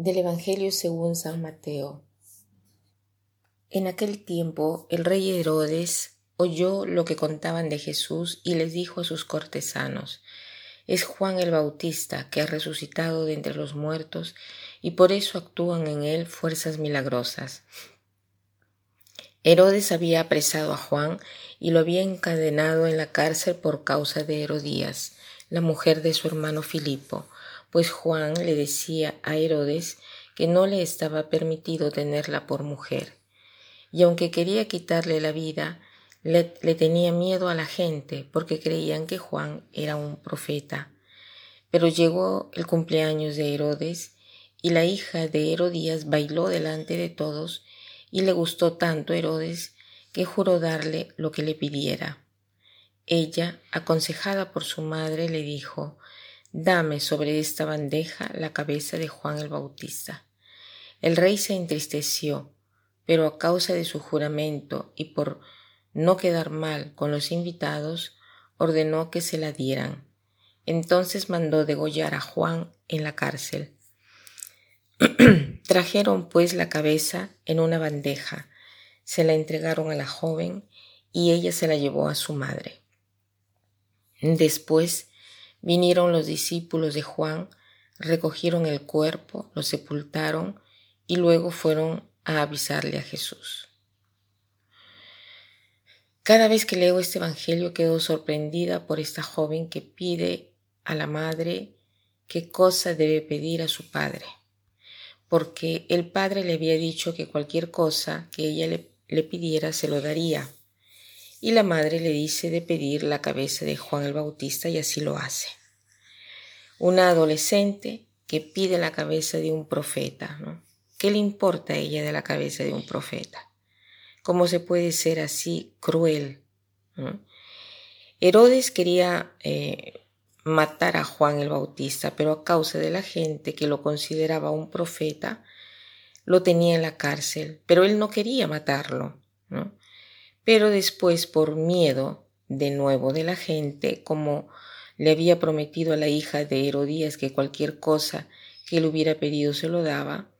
Del Evangelio según San Mateo. En aquel tiempo el rey Herodes oyó lo que contaban de Jesús y les dijo a sus cortesanos, es Juan el Bautista que ha resucitado de entre los muertos y por eso actúan en él fuerzas milagrosas. Herodes había apresado a Juan y lo había encadenado en la cárcel por causa de Herodías, la mujer de su hermano Filipo, pues Juan le decía a Herodes que no le estaba permitido tenerla por mujer. Y aunque quería quitarle la vida, le, tenía miedo a la gente porque creían que Juan era un profeta. Pero llegó el cumpleaños de Herodes y la hija de Herodías bailó delante de todos y le gustó tanto Herodes que juró darle lo que le pidiera. Ella, aconsejada por su madre, le dijo Dame sobre esta bandeja la cabeza de Juan el Bautista. El rey se entristeció, pero a causa de su juramento y por no quedar mal con los invitados, ordenó que se la dieran. Entonces mandó degollar a Juan en la cárcel. Trajeron pues la cabeza en una bandeja, se la entregaron a la joven y ella se la llevó a su madre. Después Vinieron los discípulos de Juan, recogieron el cuerpo, lo sepultaron y luego fueron a avisarle a Jesús. Cada vez que leo este Evangelio quedo sorprendida por esta joven que pide a la madre qué cosa debe pedir a su padre, porque el padre le había dicho que cualquier cosa que ella le, le pidiera se lo daría y la madre le dice de pedir la cabeza de Juan el Bautista y así lo hace. Una adolescente que pide la cabeza de un profeta, ¿no? ¿Qué le importa a ella de la cabeza de un profeta? ¿Cómo se puede ser así cruel? Herodes quería eh, matar a Juan el Bautista, pero a causa de la gente que lo consideraba un profeta, lo tenía en la cárcel, pero él no quería matarlo. ¿no? Pero después por miedo de nuevo de la gente, como le había prometido a la hija de Herodías que cualquier cosa que él hubiera pedido se lo daba,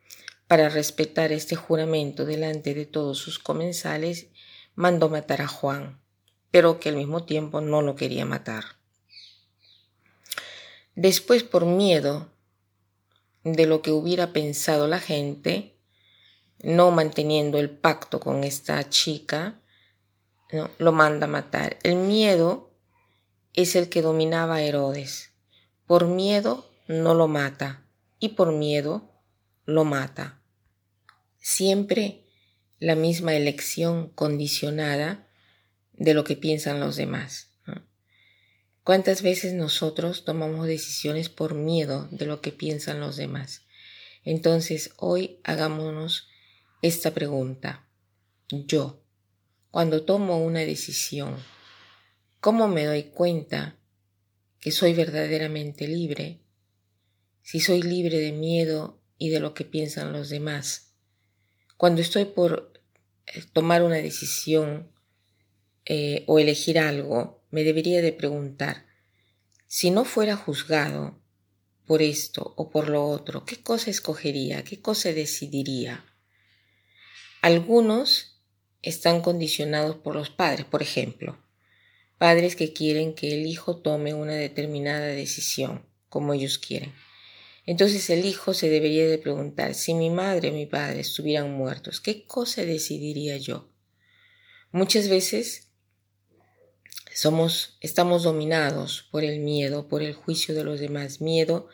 para respetar este juramento delante de todos sus comensales, mandó matar a Juan, pero que al mismo tiempo no lo quería matar. Después, por miedo de lo que hubiera pensado la gente, no manteniendo el pacto con esta chica, lo manda a matar. El miedo es el que dominaba a Herodes. Por miedo no lo mata y por miedo lo mata. Siempre la misma elección condicionada de lo que piensan los demás. ¿Cuántas veces nosotros tomamos decisiones por miedo de lo que piensan los demás? Entonces hoy hagámonos esta pregunta. Yo, cuando tomo una decisión? ¿Cómo me doy cuenta que soy verdaderamente libre? Si soy libre de miedo y de lo que piensan los demás. Cuando estoy por eh, tomar una decisión eh, o elegir algo, me debería de preguntar, si no fuera juzgado por esto o por lo otro, ¿qué cosa escogería? ¿Qué cosa decidiría? Algunos están condicionados por los padres, por ejemplo, padres que quieren que el hijo tome una determinada decisión como ellos quieren. Entonces el hijo se debería de preguntar, si mi madre o mi padre estuvieran muertos, ¿qué cosa decidiría yo? Muchas veces somos, estamos dominados por el miedo, por el juicio de los demás, miedo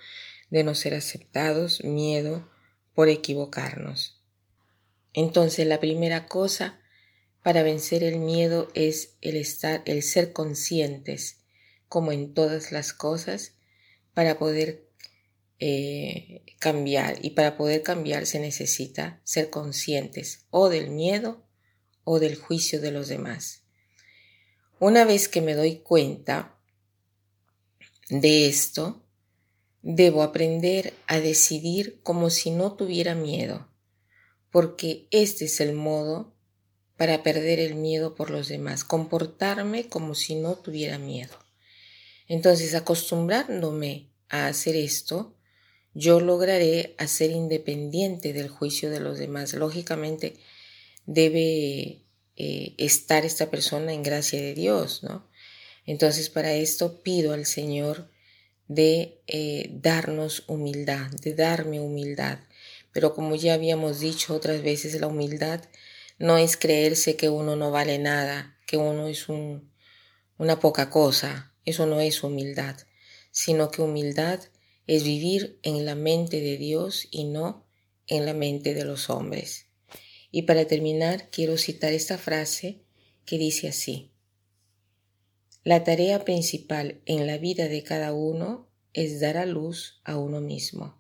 de no ser aceptados, miedo por equivocarnos. Entonces la primera cosa para vencer el miedo es el estar, el ser conscientes, como en todas las cosas, para poder eh, cambiar. Y para poder cambiar se necesita ser conscientes o del miedo o del juicio de los demás. Una vez que me doy cuenta de esto, debo aprender a decidir como si no tuviera miedo, porque este es el modo para perder el miedo por los demás, comportarme como si no tuviera miedo. Entonces, acostumbrándome a hacer esto, yo lograré hacer independiente del juicio de los demás. Lógicamente debe eh, estar esta persona en gracia de Dios, ¿no? Entonces para esto pido al Señor de eh, darnos humildad, de darme humildad. Pero como ya habíamos dicho otras veces, la humildad no es creerse que uno no vale nada, que uno es un, una poca cosa. Eso no es humildad, sino que humildad es vivir en la mente de Dios y no en la mente de los hombres. Y para terminar, quiero citar esta frase que dice así. La tarea principal en la vida de cada uno es dar a luz a uno mismo.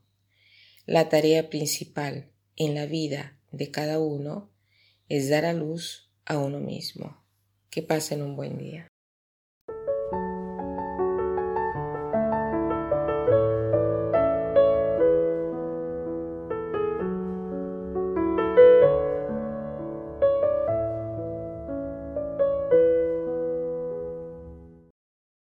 La tarea principal en la vida de cada uno es dar a luz a uno mismo. Que pasen un buen día.